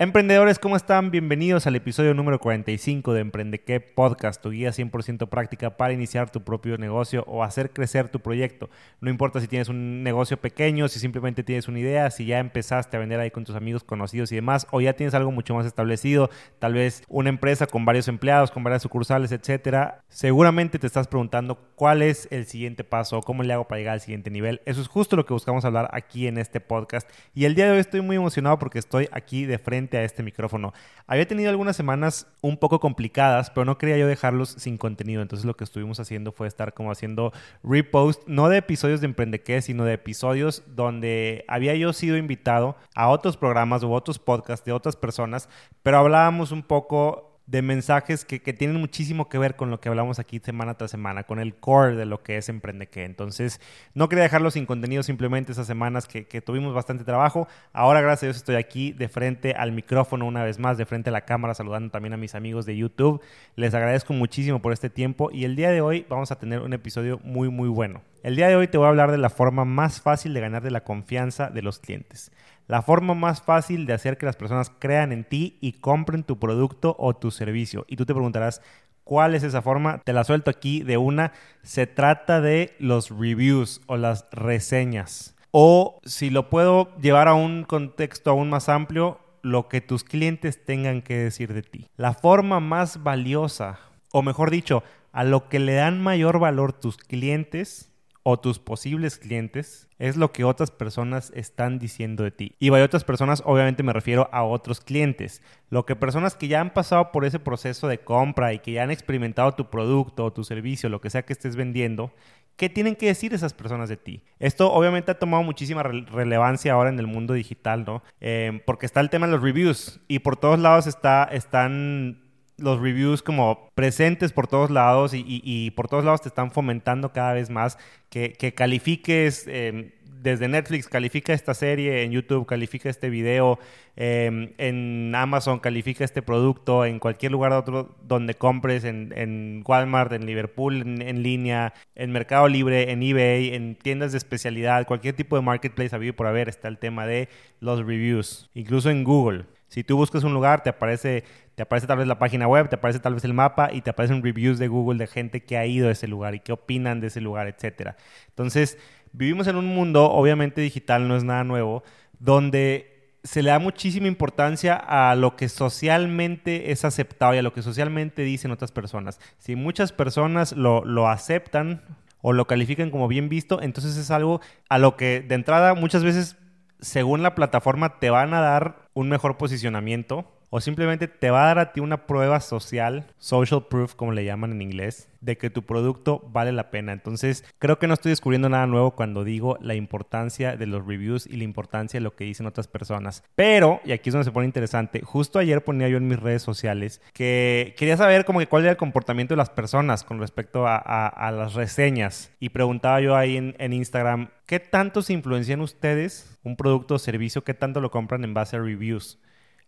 Emprendedores, ¿cómo están? Bienvenidos al episodio número 45 de Emprende qué Podcast, tu guía 100% práctica para iniciar tu propio negocio o hacer crecer tu proyecto. No importa si tienes un negocio pequeño, si simplemente tienes una idea, si ya empezaste a vender ahí con tus amigos conocidos y demás, o ya tienes algo mucho más establecido, tal vez una empresa con varios empleados, con varias sucursales, etcétera. Seguramente te estás preguntando cuál es el siguiente paso cómo le hago para llegar al siguiente nivel. Eso es justo lo que buscamos hablar aquí en este podcast. Y el día de hoy estoy muy emocionado porque estoy aquí de frente a este micrófono. Había tenido algunas semanas un poco complicadas, pero no quería yo dejarlos sin contenido. Entonces lo que estuvimos haciendo fue estar como haciendo repost, no de episodios de Emprendequé, sino de episodios donde había yo sido invitado a otros programas u otros podcasts de otras personas, pero hablábamos un poco de mensajes que, tienen muchísimo que ver con lo que hablamos aquí semana tras semana, con el core de lo que es Emprende que. Entonces, no quería dejarlo sin contenido simplemente esas semanas que, que, tuvimos bastante trabajo. Ahora, gracias a Dios, estoy aquí de frente al micrófono una vez más, de frente a la cámara, saludando también a mis amigos de YouTube. Les agradezco muchísimo por este tiempo y el día de hoy vamos a tener un episodio muy, muy bueno. El día de hoy te voy a hablar de la forma más fácil de ganar de la confianza de los clientes la forma más fácil de hacer que las personas crean en ti y compren tu producto o tu servicio. Y tú te preguntarás, ¿cuál es esa forma? Te la suelto aquí de una. Se trata de los reviews o las reseñas. O si lo puedo llevar a un contexto aún más amplio, lo que tus clientes tengan que decir de ti. La forma más valiosa, o mejor dicho, a lo que le dan mayor valor tus clientes o tus posibles clientes es lo que otras personas están diciendo de ti. Y by otras personas, obviamente me refiero a otros clientes. Lo que personas que ya han pasado por ese proceso de compra y que ya han experimentado tu producto o tu servicio, lo que sea que estés vendiendo, ¿qué tienen que decir esas personas de ti? Esto obviamente ha tomado muchísima relevancia ahora en el mundo digital, ¿no? Eh, porque está el tema de los reviews y por todos lados está, están los reviews como presentes por todos lados y, por todos lados te están fomentando cada vez más que, califiques em, desde Netflix, califica esta serie, en YouTube califica este video, em, en Amazon califica este producto, en cualquier lugar otro donde compres, en, Walmart, en Liverpool, en, línea, en Mercado Libre, en eBay, en tiendas de especialidad, cualquier tipo de marketplace habido por haber está el tema de los reviews, incluso en Google. Si tú buscas un lugar, te aparece te aparece tal vez la página web, te aparece tal vez el mapa y te aparecen reviews de Google de gente que ha ido a ese lugar y qué opinan de ese lugar, etc. Entonces, vivimos en un mundo, obviamente digital no es nada nuevo, donde se le da muchísima importancia a lo que socialmente es aceptado y a lo que socialmente dicen otras personas. Si muchas personas lo, lo aceptan o lo califican como bien visto, entonces es algo a lo que de entrada muchas veces, según la plataforma, te van a dar un mejor posicionamiento o simplemente te va a dar a ti una prueba social, social proof como le llaman en inglés, de que tu producto vale la pena. Entonces, creo que no estoy descubriendo nada nuevo cuando digo la importancia de los reviews y la importancia de lo que dicen otras personas. Pero, y aquí es donde se pone interesante, justo ayer ponía yo en mis redes sociales que quería saber como que cuál era el comportamiento de las personas con respecto a, las reseñas. Y preguntaba yo ahí en, en Instagram, ¿qué tanto se influencian ustedes un producto o servicio? ¿Qué tanto lo compran en base a reviews?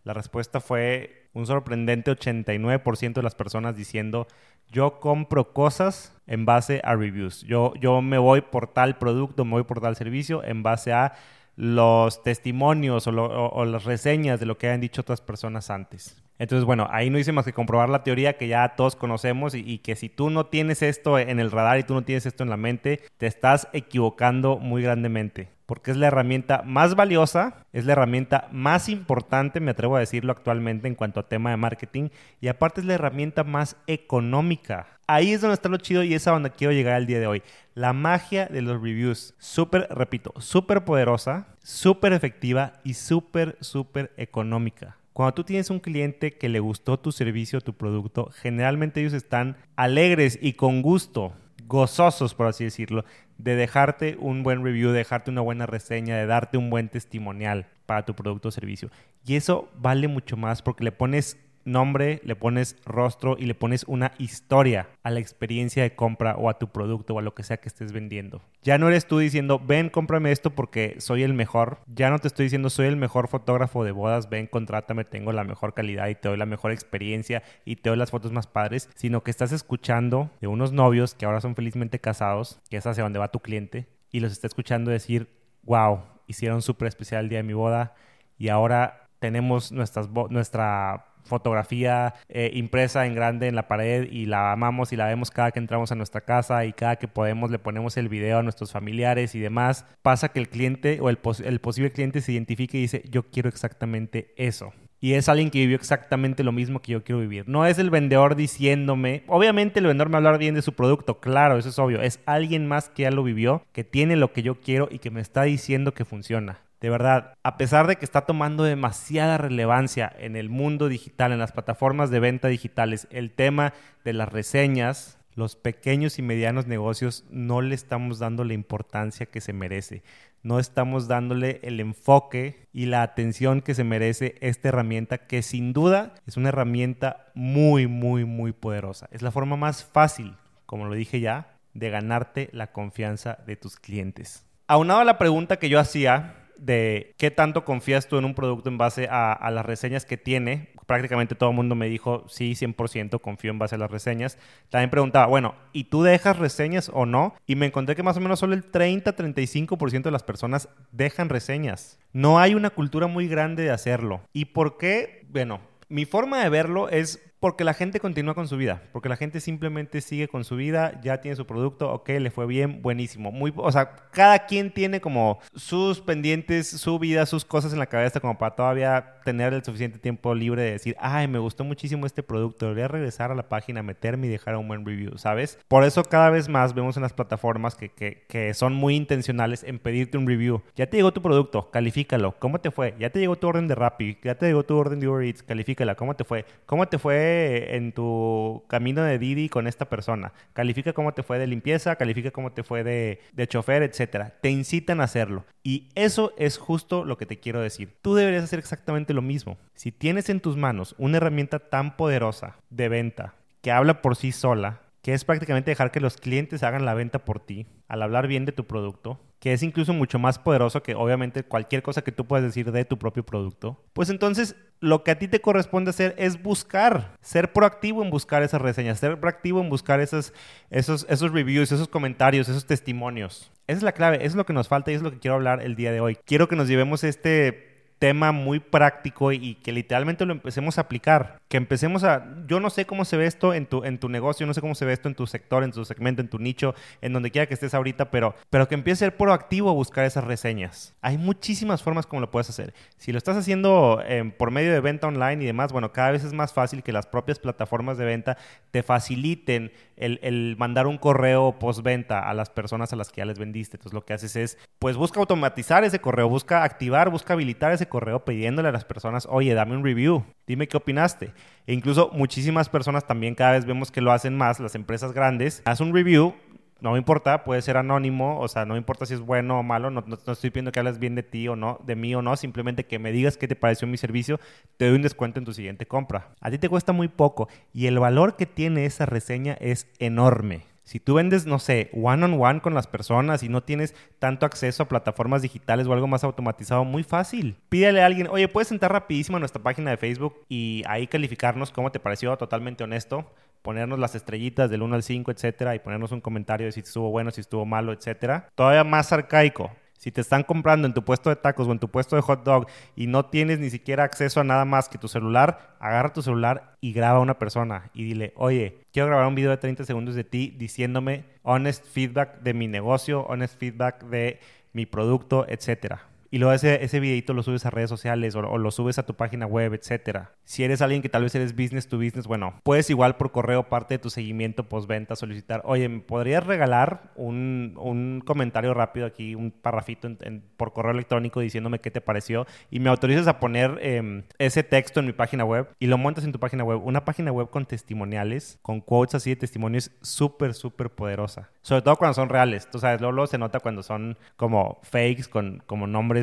La respuesta fue un sorprendente 89% de las personas diciendo, yo compro cosas en base a reviews. Yo, yo me voy por tal producto, me voy por tal servicio en base a los testimonios o, las reseñas de lo que hayan dicho otras personas antes. Entonces, bueno, ahí no hice más que comprobar la teoría que ya todos conocemos y, que si tú no tienes esto en el radar y tú no tienes esto en la mente, te estás equivocando muy grandemente porque es la herramienta más valiosa, es la herramienta más importante, me atrevo a decirlo actualmente en cuanto a tema de marketing, y aparte es la herramienta más económica. Ahí es donde está lo chido y es a donde quiero llegar el día de hoy. La magia de los reviews. Súper, repito, súper poderosa, súper efectiva y súper, súper económica. Cuando tú tienes un cliente que le gustó tu servicio, tu producto, generalmente ellos están alegres y con gusto gozosos, por así decirlo, de dejarte un buen review, de dejarte una buena reseña, de darte un buen testimonial para tu producto o servicio. Y eso vale mucho más porque le pones nombre, le pones rostro y le pones una historia a la experiencia de compra o a tu producto o a lo que sea que estés vendiendo. Ya no eres tú diciendo, ven, cómprame esto porque soy el mejor. Ya no te estoy diciendo, soy el mejor fotógrafo de bodas, ven, contrátame, tengo la mejor calidad y te doy la mejor experiencia y te doy las fotos más padres, sino que estás escuchando de unos novios que ahora son felizmente casados, que es hacia donde va tu cliente, y los está escuchando decir, wow, hicieron súper especial el día de mi boda y ahora tenemos nuestras, nuestra fotografía eh, impresa en grande en la pared y la amamos y la vemos cada que entramos a nuestra casa y cada que podemos le ponemos el video a nuestros familiares y demás, pasa que el cliente o el, el posible cliente se identifique y dice, yo quiero exactamente eso y es alguien que vivió exactamente lo mismo que yo quiero vivir. No es el vendedor diciéndome, obviamente el vendedor me hablar bien de su producto, claro, eso es obvio, es alguien más que ya lo vivió, que tiene lo que yo quiero y que me está diciendo que funciona. De verdad, a pesar de que está tomando demasiada relevancia en el mundo digital, en las plataformas de venta digitales, el tema de las reseñas, los pequeños y medianos negocios no le estamos dando la importancia que se merece. No estamos dándole el enfoque y la atención que se merece esta herramienta que sin duda es una herramienta muy, muy, muy poderosa. Es la forma más fácil, como lo dije ya, de ganarte la confianza de tus clientes. Aunado a la pregunta que yo hacía de qué tanto confías tú en un producto en base a, las reseñas que tiene. Prácticamente todo el mundo me dijo, sí, 100% confío en base a las reseñas. También preguntaba, bueno, ¿y tú dejas reseñas o no? Y me encontré que más o menos solo el 30-35% de las personas dejan reseñas. No hay una cultura muy grande de hacerlo. ¿Y por qué? Bueno, mi forma de verlo es porque la gente continúa con su vida, porque la gente simplemente sigue con su vida, ya tiene su producto, ok, le fue bien, buenísimo. Muy, o sea, cada quien tiene como sus pendientes, su vida, sus cosas en la cabeza como para todavía tener el suficiente tiempo libre de decir, ay, me gustó muchísimo este producto, debería regresar a la página, meterme y dejar un buen review, ¿sabes? Por eso cada vez más vemos en las plataformas que, que, son muy intencionales en pedirte un review. Ya te llegó tu producto, califícalo, ¿cómo te fue? Ya te llegó tu orden de Rappi, ya te llegó tu orden de Uber Eats, califícala, ¿cómo te fue? ¿Cómo te fue? En tu camino de Didi con esta persona. Califica cómo te fue de limpieza, califica cómo te fue de, de chofer, etc. Te incitan a hacerlo. Y eso es justo lo que te quiero decir. Tú deberías hacer exactamente lo mismo. Si tienes en tus manos una herramienta tan poderosa de venta que habla por sí sola, que es prácticamente dejar que los clientes hagan la venta por ti, al hablar bien de tu producto, que es incluso mucho más poderoso que obviamente cualquier cosa que tú puedas decir de tu propio producto, pues entonces lo que a ti te corresponde hacer es buscar, ser proactivo en buscar esas reseñas, ser proactivo en buscar esos, esos, esos reviews, esos comentarios, esos testimonios. Esa es la clave, es lo que nos falta y es lo que quiero hablar el día de hoy. Quiero que nos llevemos este tema muy práctico y que literalmente lo empecemos a aplicar. Que empecemos a... Yo no sé cómo se ve esto en tu, en tu negocio, no sé cómo se ve esto en tu sector, en tu segmento, en tu nicho, en donde quiera que estés ahorita, pero, pero que empieces a ser proactivo a buscar esas reseñas. Hay muchísimas formas como lo puedes hacer. Si lo estás haciendo em, por medio de venta online y demás, bueno, cada vez es más fácil que las propias plataformas de venta te faciliten el, mandar un correo postventa a las personas a las que ya les vendiste. Entonces lo que haces es, pues busca automatizar ese correo, busca activar, busca habilitar ese correo pidiéndole a las personas, oye, dame un review, dime qué opinaste. E incluso muchísimas personas también cada vez vemos que lo hacen más, las empresas grandes, haz un review, no me importa, puede ser anónimo, o sea, no importa si es bueno o malo, no, no, estoy pidiendo que hables bien de ti o no, de mí o no, simplemente que me digas qué te pareció mi servicio, te doy un descuento en tu siguiente compra. A ti te cuesta muy poco y el valor que tiene esa reseña es enorme. Si tú vendes, no sé, one on one con las personas y no tienes tanto acceso a plataformas digitales o algo más automatizado, muy fácil. Pídele a alguien, oye, puedes entrar rapidísimo a nuestra página de Facebook y ahí calificarnos cómo te pareció, totalmente honesto, ponernos las estrellitas del 1 al 5, etcétera, y ponernos un comentario de si estuvo bueno, si estuvo malo, etcétera. Todavía más arcaico. Si te están comprando en tu puesto de tacos o en tu puesto de hot dog y no tienes ni siquiera acceso a nada más que tu celular, agarra tu celular y graba a una persona y dile, oye, quiero grabar un video de 30 segundos de ti diciéndome honest feedback de mi negocio, honest feedback de mi producto, etcétera y luego ese, ese videito lo subes a redes sociales o, lo subes a tu página web, etcétera. Si eres alguien que tal vez eres business to business, bueno, puedes igual por correo, parte de tu seguimiento postventa, solicitar, oye, ¿me podrías regalar un, un comentario rápido aquí, un parrafito por correo electrónico diciéndome qué te pareció? Y me autorizas a poner em, ese texto en mi página web y lo montas en tu página web. Una página web con testimoniales, con quotes así de testimonios súper, súper poderosa. Sobre todo cuando son reales. Tú sabes, luego, luego se nota cuando son como fakes, con como nombres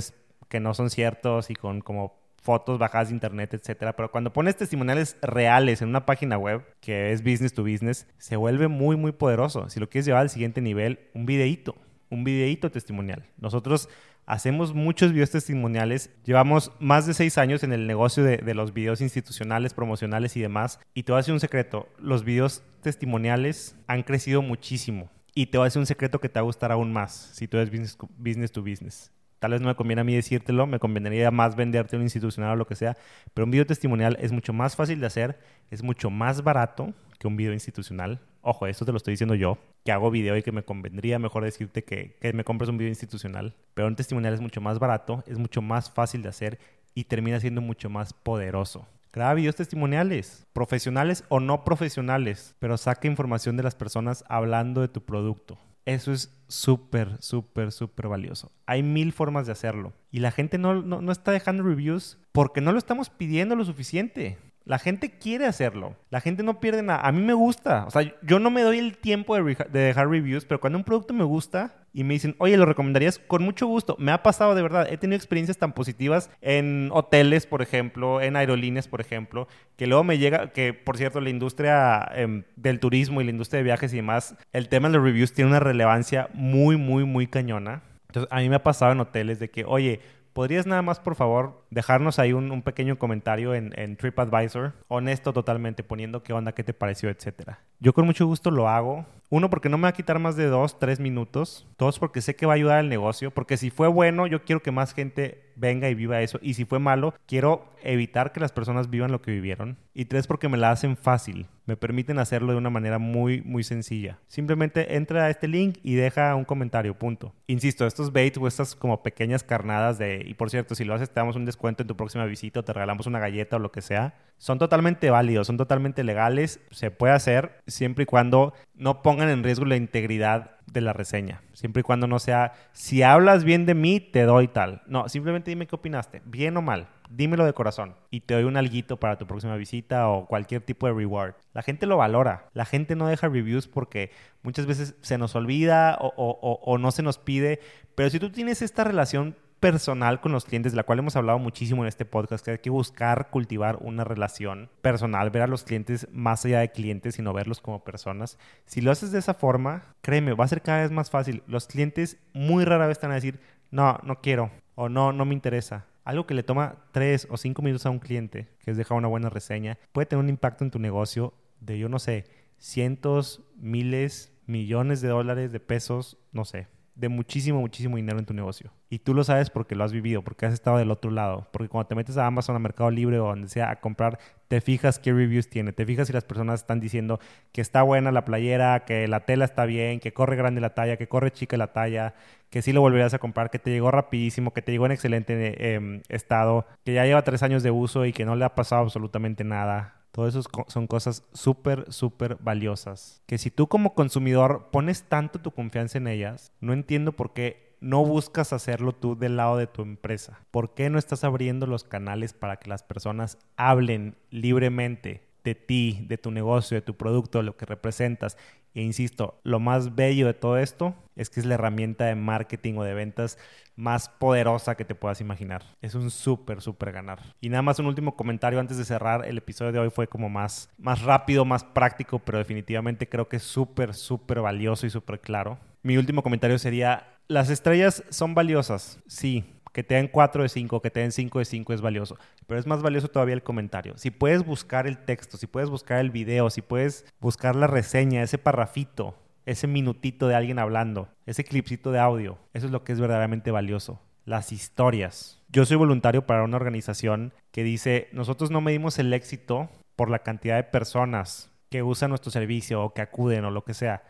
que no son ciertos y con como fotos bajadas de internet, etcétera. Pero cuando pones testimoniales reales en una página web, que es business to business, se vuelve muy, muy poderoso. Si lo quieres llevar al siguiente nivel, un videíto, un videíto testimonial. Nosotros hacemos muchos videos testimoniales. Llevamos más de seis años en el negocio de, de, los videos institucionales, promocionales y demás. Y te voy a decir un secreto, los videos testimoniales han crecido muchísimo. Y te voy a decir un secreto que te va a gustar aún más si tú eres business, business to business Tal vez no me conviene a mí decírtelo, me convendría más venderte un institucional o lo que sea, pero un video testimonial es mucho más fácil de hacer, es mucho más barato que un video institucional. Ojo, esto te lo estoy diciendo yo, que hago video y que me convendría mejor decirte que, que me compres un video institucional, pero un testimonial es mucho más barato, es mucho más fácil de hacer y termina siendo mucho más poderoso. Graba videos testimoniales, profesionales o no profesionales, pero saca información de las personas hablando de tu producto. Eso es súper, súper, súper valioso. Hay mil formas de hacerlo. Y la gente no, no, está dejando reviews porque no lo estamos pidiendo lo suficiente. La gente quiere hacerlo. La gente no pierde nada. A mí me gusta. O sea, yo no me doy el tiempo de, dejar reviews, pero cuando un producto me gusta y me dicen, oye, lo recomendarías con mucho gusto. Me ha pasado de verdad. He tenido experiencias tan positivas en hoteles, por ejemplo, en aerolíneas, por ejemplo, que luego me llega, que por cierto, la industria em, del turismo y la industria de viajes y demás, el tema de los reviews tiene una relevancia muy, muy, muy cañona. Entonces, a mí me ha pasado en hoteles de que, oye, ¿Podrías nada más, por favor, dejarnos ahí un, pequeño comentario en, en, TripAdvisor? Honesto totalmente, poniendo qué onda, qué te pareció, etcétera. Yo con mucho gusto lo hago. Uno, porque no me va a quitar más de dos, tres minutos. Dos, porque sé que va a ayudar al negocio. Porque si fue bueno, yo quiero que más gente venga y viva eso. Y si fue malo, quiero evitar que las personas vivan lo que vivieron. Y tres, porque me la hacen fácil. Me permiten hacerlo de una manera muy, muy sencilla. Simplemente entra a este link y deja un comentario, punto. Insisto, estos baits o estas como pequeñas carnadas de, y por cierto, si lo haces te damos un descuento en tu próxima visita o te regalamos una galleta o lo que sea, son totalmente válidos, son totalmente legales, se puede hacer siempre y cuando no pongan en riesgo la integridad de la reseña. Siempre y cuando no sea, si hablas bien de mí, te doy tal. No, simplemente dime qué opinaste, bien o mal. Dímelo de corazón y te doy un alguito para tu próxima visita o cualquier tipo de reward. La gente lo valora. La gente no deja reviews porque muchas veces se nos olvida o, o no se nos pide. Pero si tú tienes esta relación personal con los clientes, de la cual hemos hablado muchísimo en este podcast, que hay que buscar cultivar una relación personal, ver a los clientes más allá de clientes, sino verlos como personas. Si lo haces de esa forma, créeme, va a ser cada vez más fácil. Los clientes muy rara vez están a decir, no, no quiero, o no, no me interesa. Algo que le toma tres o cinco minutos a un cliente, que es dejar una buena reseña, puede tener un impacto en tu negocio de, yo no sé, cientos, miles, millones de dólares, de pesos, no sé de muchísimo, muchísimo dinero en tu negocio. Y tú lo sabes porque lo has vivido, porque has estado del otro lado. Porque cuando te metes a Amazon, a Mercado Libre o donde sea a comprar, te fijas qué reviews tiene. Te fijas si las personas están diciendo que está buena la playera, que la tela está bien, que corre grande la talla, que corre chica la talla, que sí lo volverías a comprar, que te llegó rapidísimo, que te llegó en excelente em, estado, que ya lleva tres años de uso y que no le ha pasado absolutamente nada todo eso son cosas súper, súper valiosas. Que si tú como consumidor pones tanto tu confianza en ellas, no entiendo por qué no buscas hacerlo tú del lado de tu empresa. ¿Por qué no estás abriendo los canales para que las personas hablen libremente de ti, de tu negocio, de tu producto, lo que representas e insisto, lo más bello de todo esto es que es la herramienta de marketing o de ventas más poderosa que te puedas imaginar. Es un súper, súper ganar. Y nada más un último comentario antes de cerrar. El episodio de hoy fue como más, más rápido, más práctico, pero definitivamente creo que es súper, súper valioso y súper claro. Mi último comentario sería, las estrellas son valiosas, sí, que te den 4 de 5, que te den 5 de 5 es valioso. Pero es más valioso todavía el comentario. Si puedes buscar el texto, si puedes buscar el video, si puedes buscar la reseña, ese parrafito, ese minutito de alguien hablando, ese clipcito de audio, eso es lo que es verdaderamente valioso. Las historias. Yo soy voluntario para una organización que dice, nosotros no medimos el éxito por la cantidad de personas que usan nuestro servicio o que acuden o lo que sea.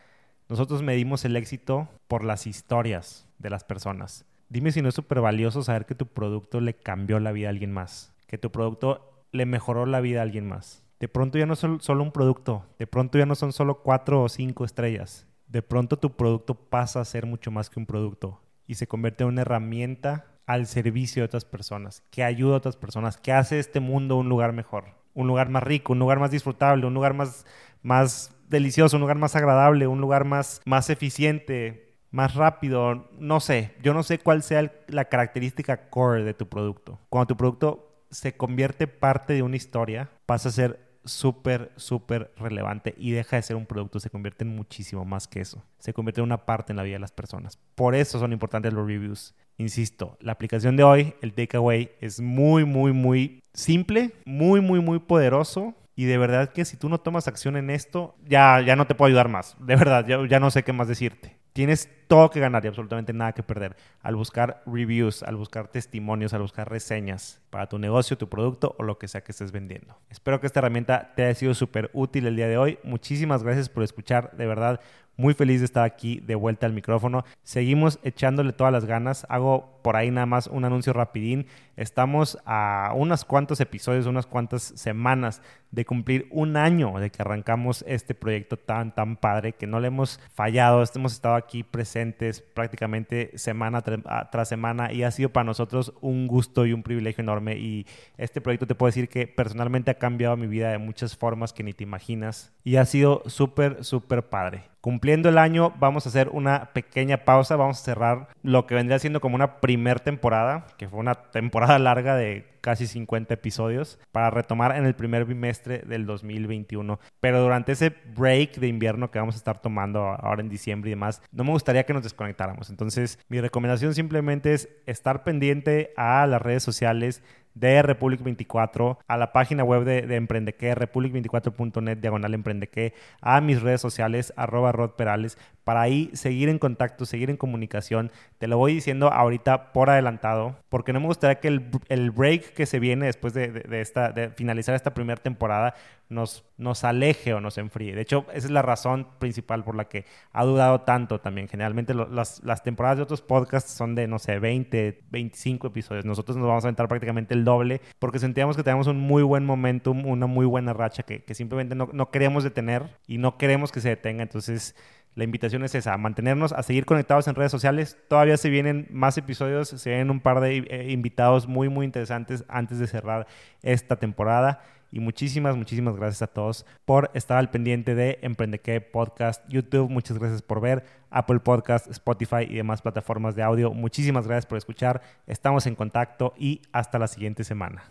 Nosotros medimos el éxito por las historias de las personas. Dime si no es súper valioso saber que tu producto le cambió la vida a alguien más, que tu producto le mejoró la vida a alguien más. De pronto ya no es solo un producto, de pronto ya no son solo cuatro o cinco estrellas. De pronto tu producto pasa a ser mucho más que un producto y se convierte en una herramienta al servicio de otras personas, que ayuda a otras personas, que hace este mundo un lugar mejor, un lugar más rico, un lugar más disfrutable, un lugar más, más delicioso, un lugar más agradable, un lugar más, más eficiente, más rápido, no sé, yo no sé cuál sea la característica core de tu producto. Cuando tu producto se convierte parte de una historia, pasa a ser súper, súper relevante y deja de ser un producto, se convierte en muchísimo más que eso. Se convierte en una parte en la vida de las personas. Por eso son importantes los reviews. Insisto, la aplicación de hoy, el takeaway, es muy, muy, muy simple, muy, muy, muy poderoso. Y de verdad que si tú no tomas acción en esto, ya, ya no te puedo ayudar más. De verdad, ya, ya no sé qué más decirte. Tienes todo que ganar y absolutamente nada que perder al buscar reviews, al buscar testimonios, al buscar reseñas para tu negocio, tu producto o lo que sea que estés vendiendo. Espero que esta herramienta te haya sido súper útil el día de hoy. Muchísimas gracias por escuchar. De verdad, muy feliz de estar aquí de vuelta al micrófono. Seguimos echándole todas las ganas. Hago por ahí nada más un anuncio rapidín. Estamos a unos cuantos episodios, unas cuantas semanas de cumplir un año de que arrancamos este proyecto tan, tan padre que no le hemos fallado. Hemos estado aquí presentes prácticamente semana ah, tras semana y ha sido para nosotros un gusto y un privilegio enorme. Y este proyecto te puedo decir que personalmente ha cambiado mi vida de muchas formas que ni te imaginas y ha sido súper, súper padre. Cumpliendo el año, vamos a hacer una pequeña pausa. Vamos a cerrar lo que vendría siendo como una primera temporada, que fue una temporada larga de casi 50 episodios, para retomar en el primer bimestre del 2021. Pero durante ese break de invierno que vamos a estar tomando ahora en diciembre y demás, no me gustaría que nos desconectáramos. Entonces, mi recomendación simplemente es estar pendiente a las redes sociales de Republic 24, a la página web de, de Emprendeque, republic24.net, diagonal Emprendeque, a mis redes sociales, arroba Rod Perales, para ahí seguir en contacto, seguir en comunicación. Te lo voy diciendo ahorita por adelantado, porque no me gustaría que el, el break que se viene después de, de, esta, de finalizar esta primera temporada nos, nos aleje o nos enfríe. De hecho, esa es la razón principal por la que ha dudado tanto también. Generalmente las, las temporadas de otros podcasts son de, no sé, 20, 25 episodios. Nosotros nos vamos a aventar prácticamente el doble porque sentíamos que teníamos un muy buen momentum, una muy buena racha que, que simplemente no, no queremos detener y no queremos que se detenga. Entonces, la invitación es esa, a mantenernos, a seguir conectados en redes sociales. Todavía se vienen más episodios, se vienen un par de eh, invitados muy, muy interesantes antes de cerrar esta temporada. Y muchísimas, muchísimas gracias a todos por estar al pendiente de Emprendeque Podcast, YouTube. Muchas gracias por ver Apple Podcast, Spotify y demás plataformas de audio. Muchísimas gracias por escuchar. Estamos en contacto y hasta la siguiente semana.